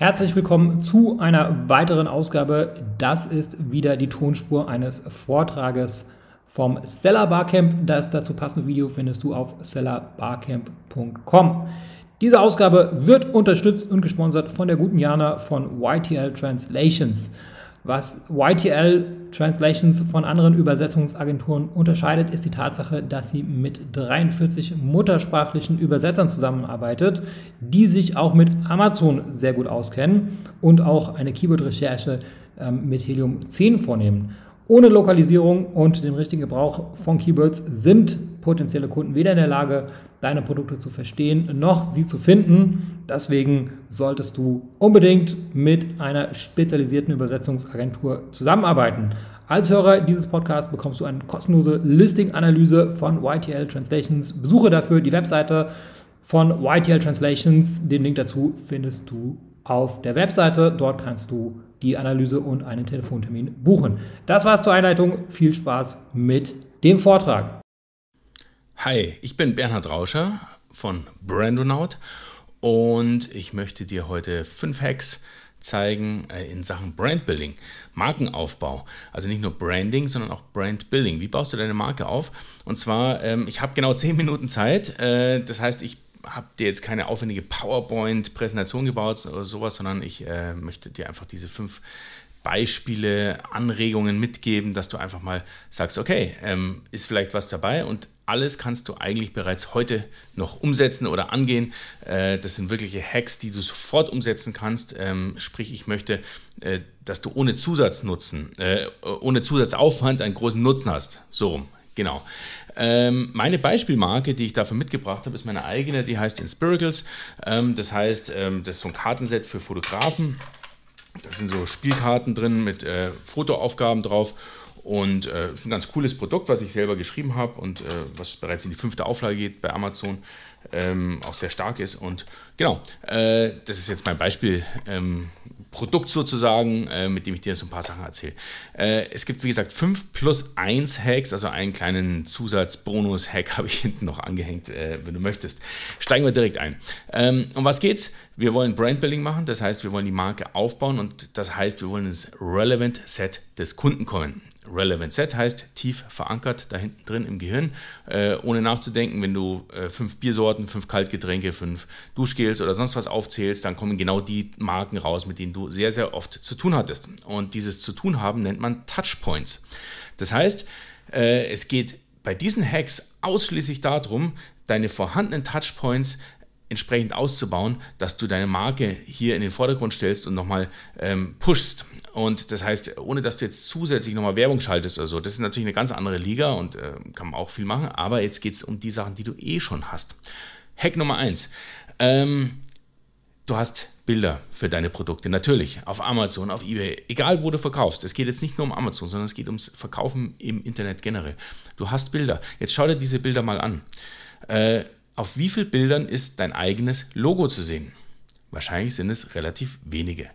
Herzlich willkommen zu einer weiteren Ausgabe. Das ist wieder die Tonspur eines Vortrages vom Seller Barcamp. Das dazu passende Video findest du auf sellerbarcamp.com. Diese Ausgabe wird unterstützt und gesponsert von der guten Jana von YTL Translations. Was YTL Translations von anderen Übersetzungsagenturen unterscheidet, ist die Tatsache, dass sie mit 43 muttersprachlichen Übersetzern zusammenarbeitet, die sich auch mit Amazon sehr gut auskennen und auch eine Keyword-Recherche ähm, mit Helium 10 vornehmen. Ohne Lokalisierung und den richtigen Gebrauch von Keywords sind potenzielle Kunden weder in der Lage, deine Produkte zu verstehen, noch sie zu finden. Deswegen solltest du unbedingt mit einer spezialisierten Übersetzungsagentur zusammenarbeiten. Als Hörer dieses Podcasts bekommst du eine kostenlose Listing-Analyse von YTL Translations. Besuche dafür die Webseite von YTL Translations. Den Link dazu findest du auf der Webseite. Dort kannst du die Analyse und einen Telefontermin buchen. Das war's zur Einleitung. Viel Spaß mit dem Vortrag. Hi, ich bin Bernhard Rauscher von Brandonaut und ich möchte dir heute fünf Hacks zeigen äh, in Sachen Brandbuilding, Markenaufbau. Also nicht nur Branding, sondern auch Brandbuilding. Wie baust du deine Marke auf? Und zwar, ähm, ich habe genau zehn Minuten Zeit. Äh, das heißt, ich habe dir jetzt keine aufwendige PowerPoint-Präsentation gebaut oder sowas, sondern ich äh, möchte dir einfach diese fünf Beispiele, Anregungen mitgeben, dass du einfach mal sagst, okay, ähm, ist vielleicht was dabei und alles kannst du eigentlich bereits heute noch umsetzen oder angehen. Äh, das sind wirkliche Hacks, die du sofort umsetzen kannst. Ähm, sprich, ich möchte, äh, dass du ohne Zusatznutzen, äh, ohne Zusatzaufwand einen großen Nutzen hast. So rum, genau. Ähm, meine Beispielmarke, die ich dafür mitgebracht habe, ist meine eigene, die heißt Inspiracles. Ähm, das heißt, ähm, das ist so ein Kartenset für Fotografen. Da sind so Spielkarten drin mit äh, Fotoaufgaben drauf. Und äh, ein ganz cooles Produkt, was ich selber geschrieben habe und äh, was bereits in die fünfte Auflage geht bei Amazon, ähm, auch sehr stark ist. Und genau, äh, das ist jetzt mein Beispiel ähm, Produkt sozusagen, äh, mit dem ich dir so ein paar Sachen erzähle. Äh, es gibt, wie gesagt, 5 plus 1 Hacks, also einen kleinen Zusatz-Bonus-Hack habe ich hinten noch angehängt, äh, wenn du möchtest. Steigen wir direkt ein. Ähm, um was geht's? Wir wollen Brandbuilding machen, das heißt, wir wollen die Marke aufbauen und das heißt, wir wollen ins Relevant Set des Kunden kommen. Relevant Set heißt tief verankert da hinten drin im Gehirn, äh, ohne nachzudenken. Wenn du äh, fünf Biersorten, fünf Kaltgetränke, fünf Duschgels oder sonst was aufzählst, dann kommen genau die Marken raus, mit denen du sehr, sehr oft zu tun hattest. Und dieses zu tun haben nennt man Touchpoints. Das heißt, äh, es geht bei diesen Hacks ausschließlich darum, deine vorhandenen Touchpoints entsprechend auszubauen, dass du deine Marke hier in den Vordergrund stellst und nochmal ähm, pushst. Und das heißt, ohne dass du jetzt zusätzlich nochmal Werbung schaltest oder so, das ist natürlich eine ganz andere Liga und äh, kann man auch viel machen, aber jetzt geht es um die Sachen, die du eh schon hast. Hack Nummer eins. Ähm, du hast Bilder für deine Produkte, natürlich, auf Amazon, auf Ebay, egal wo du verkaufst. Es geht jetzt nicht nur um Amazon, sondern es geht ums Verkaufen im Internet generell. Du hast Bilder. Jetzt schau dir diese Bilder mal an. Äh, auf wie vielen Bildern ist dein eigenes Logo zu sehen? Wahrscheinlich sind es relativ wenige.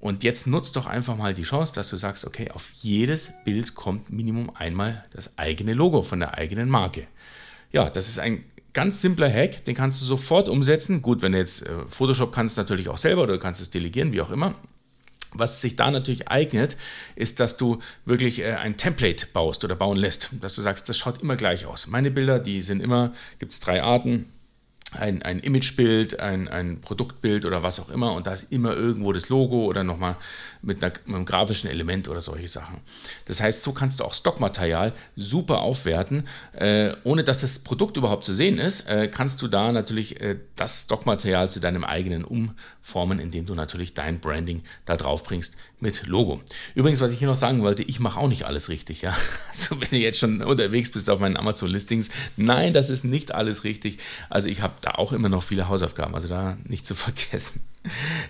Und jetzt nutzt doch einfach mal die Chance, dass du sagst, okay, auf jedes Bild kommt Minimum einmal das eigene Logo von der eigenen Marke. Ja, das ist ein ganz simpler Hack, den kannst du sofort umsetzen. Gut, wenn du jetzt äh, Photoshop kannst, natürlich auch selber oder du kannst es delegieren, wie auch immer. Was sich da natürlich eignet, ist, dass du wirklich äh, ein Template baust oder bauen lässt. Dass du sagst, das schaut immer gleich aus. Meine Bilder, die sind immer, gibt es drei Arten ein, ein Imagebild, ein, ein Produktbild oder was auch immer und da ist immer irgendwo das Logo oder nochmal mit, einer, mit einem grafischen Element oder solche Sachen. Das heißt, so kannst du auch Stockmaterial super aufwerten. Äh, ohne dass das Produkt überhaupt zu sehen ist, äh, kannst du da natürlich äh, das Stockmaterial zu deinem eigenen umformen, indem du natürlich dein Branding da drauf bringst mit Logo. Übrigens, was ich hier noch sagen wollte, ich mache auch nicht alles richtig. Ja? Also wenn du jetzt schon unterwegs bist auf meinen Amazon-Listings, nein, das ist nicht alles richtig. Also ich habe da auch immer noch viele Hausaufgaben, also da nicht zu vergessen.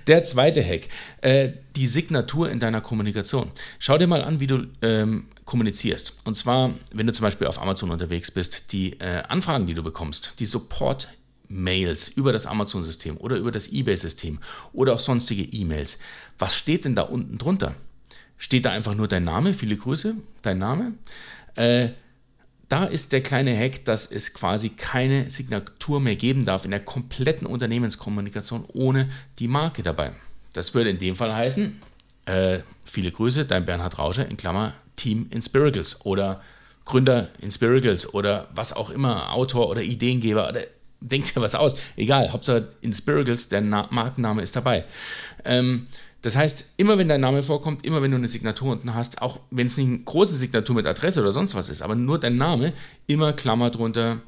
Der zweite Hack, äh, die Signatur in deiner Kommunikation. Schau dir mal an, wie du ähm, kommunizierst. Und zwar, wenn du zum Beispiel auf Amazon unterwegs bist, die äh, Anfragen, die du bekommst, die Support Mails über das Amazon-System oder über das eBay-System oder auch sonstige E-Mails. Was steht denn da unten drunter? Steht da einfach nur dein Name? Viele Grüße, dein Name. Äh, da ist der kleine Hack, dass es quasi keine Signatur mehr geben darf in der kompletten Unternehmenskommunikation ohne die Marke dabei. Das würde in dem Fall heißen, äh, viele Grüße, dein Bernhard Rauscher in Klammer Team Inspiracles oder Gründer Inspiracles oder was auch immer, Autor oder Ideengeber oder denkt dir was aus. Egal, Hauptsache Inspiracles, der Na Markenname ist dabei. Ähm, das heißt, immer wenn dein Name vorkommt, immer wenn du eine Signatur unten hast, auch wenn es nicht eine große Signatur mit Adresse oder sonst was ist, aber nur dein Name, immer Klammer drunter,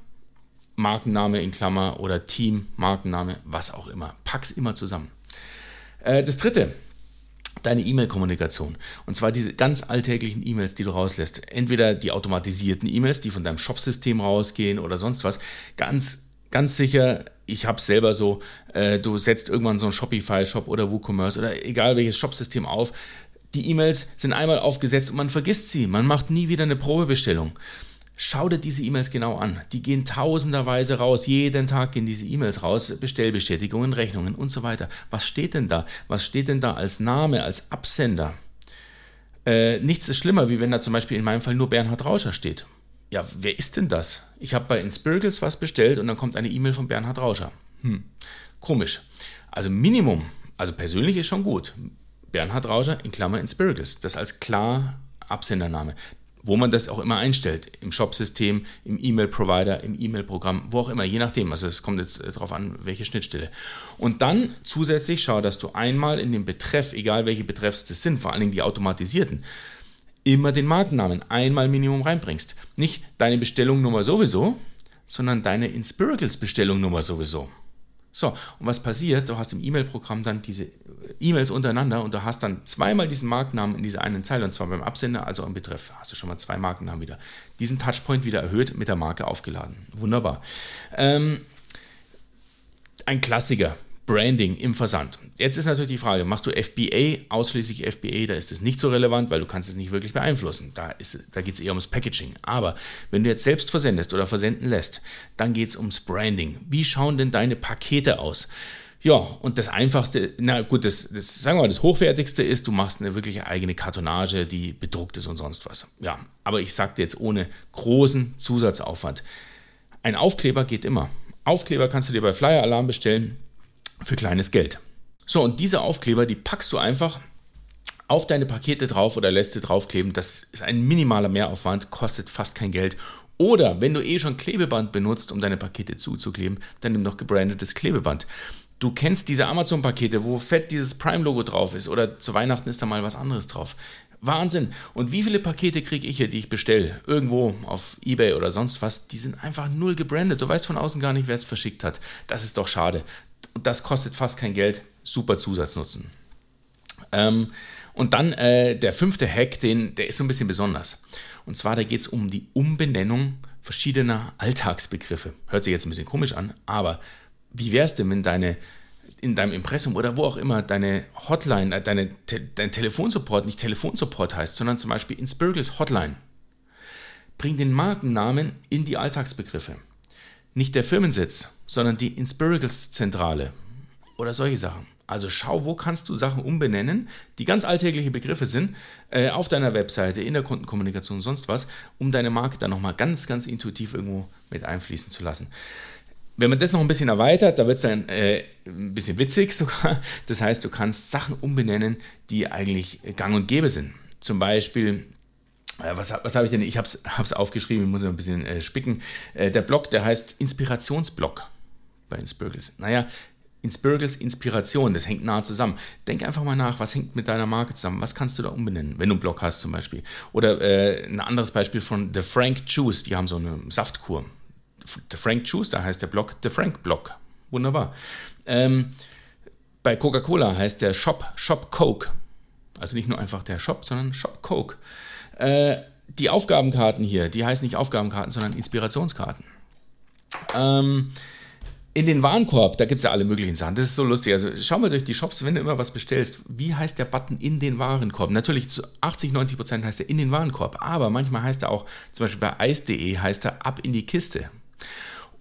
Markenname in Klammer oder Team, Markenname, was auch immer. Pack's immer zusammen. Äh, das dritte, deine E-Mail-Kommunikation. Und zwar diese ganz alltäglichen E-Mails, die du rauslässt. Entweder die automatisierten E-Mails, die von deinem Shopsystem rausgehen oder sonst was. Ganz, ganz sicher, ich habe es selber so, äh, du setzt irgendwann so einen Shopify-Shop oder WooCommerce oder egal welches Shopsystem auf. Die E-Mails sind einmal aufgesetzt und man vergisst sie. Man macht nie wieder eine Probebestellung. Schau dir diese E-Mails genau an. Die gehen tausenderweise raus. Jeden Tag gehen diese E-Mails raus. Bestellbestätigungen, Rechnungen und so weiter. Was steht denn da? Was steht denn da als Name, als Absender? Äh, nichts ist schlimmer, wie wenn da zum Beispiel in meinem Fall nur Bernhard Rauscher steht. Ja, wer ist denn das? Ich habe bei Inspiracles was bestellt und dann kommt eine E-Mail von Bernhard Rauscher. Hm, komisch. Also Minimum, also persönlich ist schon gut. Bernhard Rauscher in Klammer Inspiracles. Das als klar Absendername wo man das auch immer einstellt, im Shop-System, im E-Mail-Provider, im E-Mail-Programm, wo auch immer, je nachdem. Also es kommt jetzt äh, darauf an, welche Schnittstelle. Und dann zusätzlich schau, dass du einmal in dem Betreff, egal welche Betreffs das sind, vor allen Dingen die automatisierten, immer den Markennamen einmal Minimum reinbringst. Nicht deine Bestellungnummer sowieso, sondern deine Inspiracles Bestellungnummer sowieso. So, und was passiert? Du hast im E-Mail-Programm dann diese E-Mails untereinander und du hast dann zweimal diesen Markennamen in dieser einen Zeile, und zwar beim Absender als auch im Betreff. Hast du schon mal zwei Markennamen wieder. Diesen Touchpoint wieder erhöht, mit der Marke aufgeladen. Wunderbar. Ähm, ein Klassiker. Branding im Versand. Jetzt ist natürlich die Frage, machst du FBA, ausschließlich FBA, da ist es nicht so relevant, weil du kannst es nicht wirklich beeinflussen. Da, da geht es eher ums Packaging. Aber wenn du jetzt selbst versendest oder versenden lässt, dann geht es ums Branding. Wie schauen denn deine Pakete aus? Ja, und das Einfachste, na gut, das, das, sagen wir mal, das Hochwertigste ist, du machst eine wirkliche eigene Kartonage, die bedruckt ist und sonst was. Ja, aber ich sagte jetzt ohne großen Zusatzaufwand. Ein Aufkleber geht immer. Aufkleber kannst du dir bei Flyer Alarm bestellen für kleines Geld. So, und diese Aufkleber, die packst du einfach auf deine Pakete drauf oder lässt sie draufkleben. Das ist ein minimaler Mehraufwand, kostet fast kein Geld. Oder wenn du eh schon Klebeband benutzt, um deine Pakete zuzukleben, dann nimm noch gebrandetes Klebeband. Du kennst diese Amazon-Pakete, wo fett dieses Prime-Logo drauf ist oder zu Weihnachten ist da mal was anderes drauf. Wahnsinn. Und wie viele Pakete kriege ich hier, die ich bestelle? Irgendwo auf Ebay oder sonst was, die sind einfach null gebrandet. Du weißt von außen gar nicht, wer es verschickt hat. Das ist doch schade. Und das kostet fast kein Geld. Super Zusatznutzen. Ähm, und dann äh, der fünfte Hack, den, der ist so ein bisschen besonders. Und zwar, da geht es um die Umbenennung verschiedener Alltagsbegriffe. Hört sich jetzt ein bisschen komisch an, aber wie wäre es denn, wenn deine in deinem Impressum oder wo auch immer deine Hotline, äh, deine, dein Telefonsupport nicht Telefonsupport heißt, sondern zum Beispiel Inspirgles Hotline. Bring den Markennamen in die Alltagsbegriffe. Nicht der Firmensitz, sondern die Inspirgles Zentrale oder solche Sachen. Also schau, wo kannst du Sachen umbenennen, die ganz alltägliche Begriffe sind, äh, auf deiner Webseite, in der Kundenkommunikation, sonst was, um deine Marke dann nochmal ganz, ganz intuitiv irgendwo mit einfließen zu lassen. Wenn man das noch ein bisschen erweitert, da wird es dann äh, ein bisschen witzig sogar. Das heißt, du kannst Sachen umbenennen, die eigentlich gang und gäbe sind. Zum Beispiel, was, was habe ich denn? Ich habe es aufgeschrieben, ich muss ein bisschen äh, spicken. Äh, der Blog, der heißt Inspirationsblog bei Inspirgles. Naja, Inspirgles Inspiration, das hängt nah zusammen. Denk einfach mal nach, was hängt mit deiner Marke zusammen? Was kannst du da umbenennen, wenn du einen Blog hast zum Beispiel? Oder äh, ein anderes Beispiel von The Frank Juice, die haben so eine Saftkur. The Frank Juice, da heißt der Blog The Frank Blog. Wunderbar. Ähm, bei Coca-Cola heißt der Shop Shop Coke. Also nicht nur einfach der Shop, sondern Shop Coke. Äh, die Aufgabenkarten hier, die heißen nicht Aufgabenkarten, sondern Inspirationskarten. Ähm, in den Warenkorb, da gibt es ja alle möglichen Sachen. Das ist so lustig. Also schau mal durch die Shops, wenn du immer was bestellst, wie heißt der Button in den Warenkorb? Natürlich zu 80, 90 Prozent heißt er in den Warenkorb, aber manchmal heißt er auch, zum Beispiel bei Eis.de heißt er ab in die Kiste.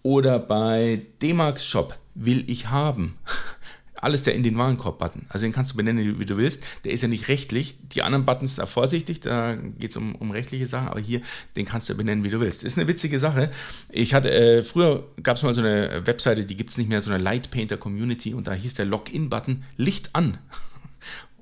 Oder bei D-Max Shop will ich haben. Alles der in den Warenkorb-Button. Also den kannst du benennen, wie du willst. Der ist ja nicht rechtlich. Die anderen Buttons da vorsichtig, da geht es um, um rechtliche Sachen, aber hier, den kannst du benennen, wie du willst. Ist eine witzige Sache. Ich hatte, äh, früher gab es mal so eine Webseite, die gibt es nicht mehr, so eine Light Painter Community und da hieß der Login-Button Licht an.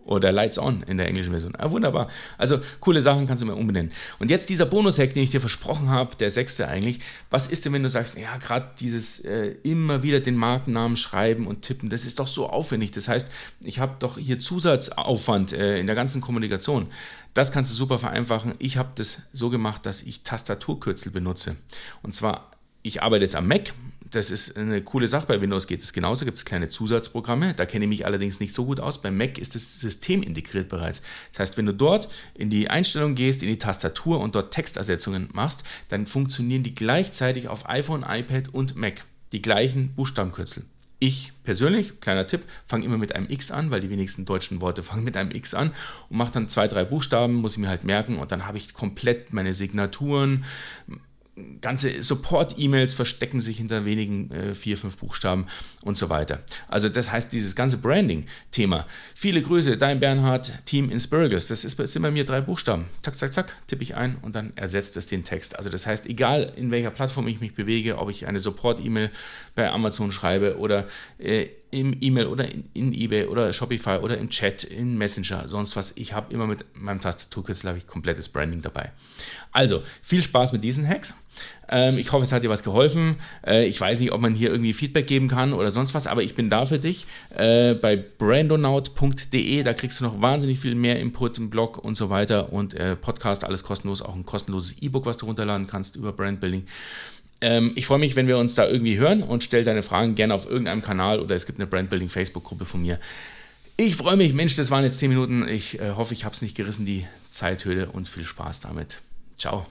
Oder Lights On in der englischen Version. Ah, wunderbar. Also coole Sachen kannst du mal umbenennen. Und jetzt dieser Bonus-Hack, den ich dir versprochen habe, der sechste eigentlich. Was ist denn, wenn du sagst, ja, gerade dieses äh, immer wieder den Markennamen schreiben und tippen, das ist doch so aufwendig. Das heißt, ich habe doch hier Zusatzaufwand äh, in der ganzen Kommunikation. Das kannst du super vereinfachen. Ich habe das so gemacht, dass ich Tastaturkürzel benutze. Und zwar, ich arbeite jetzt am Mac, das ist eine coole Sache. Bei Windows geht es genauso, gibt es kleine Zusatzprogramme. Da kenne ich mich allerdings nicht so gut aus. Bei Mac ist das System integriert bereits. Das heißt, wenn du dort in die Einstellung gehst, in die Tastatur und dort Textersetzungen machst, dann funktionieren die gleichzeitig auf iPhone, iPad und Mac. Die gleichen Buchstabenkürzel. Ich persönlich, kleiner Tipp, fange immer mit einem X an, weil die wenigsten deutschen Worte fangen mit einem X an und mache dann zwei, drei Buchstaben, muss ich mir halt merken und dann habe ich komplett meine Signaturen, ganze Support-E-Mails verstecken sich hinter wenigen äh, vier, fünf Buchstaben und so weiter. Also das heißt, dieses ganze Branding-Thema. Viele Grüße, dein Bernhard, Team Inspiragus. Das ist, sind bei mir drei Buchstaben. Zack, zack, zack, tippe ich ein und dann ersetzt es den Text. Also das heißt, egal in welcher Plattform ich mich bewege, ob ich eine Support-E-Mail bei Amazon schreibe oder äh, im E-Mail oder in, in, eBay oder Shopify oder im Chat, in Messenger, sonst was. Ich habe immer mit meinem Tastaturkürzel habe ich komplettes Branding dabei. Also viel Spaß mit diesen Hacks. Ähm, ich hoffe, es hat dir was geholfen. Äh, ich weiß nicht, ob man hier irgendwie Feedback geben kann oder sonst was, aber ich bin da für dich äh, bei brandonaut.de. Da kriegst du noch wahnsinnig viel mehr Input im Blog und so weiter und äh, Podcast, alles kostenlos, auch ein kostenloses E-Book, was du runterladen kannst über Brandbuilding. Ähm, ich freue mich, wenn wir uns da irgendwie hören und stell deine Fragen gerne auf irgendeinem Kanal oder es gibt eine Brandbuilding Facebook-Gruppe von mir. Ich freue mich, Mensch, das waren jetzt 10 Minuten. Ich äh, hoffe, ich habe es nicht gerissen, die Zeithöhle und viel Spaß damit. Ciao.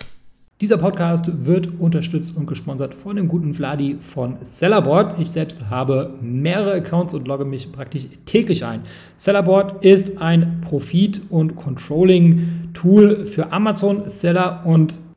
Dieser Podcast wird unterstützt und gesponsert von dem guten Vladi von Sellerboard. Ich selbst habe mehrere Accounts und logge mich praktisch täglich ein. Sellerboard ist ein Profit- und Controlling-Tool für Amazon-Seller und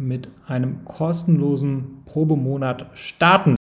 mit einem kostenlosen Probemonat starten.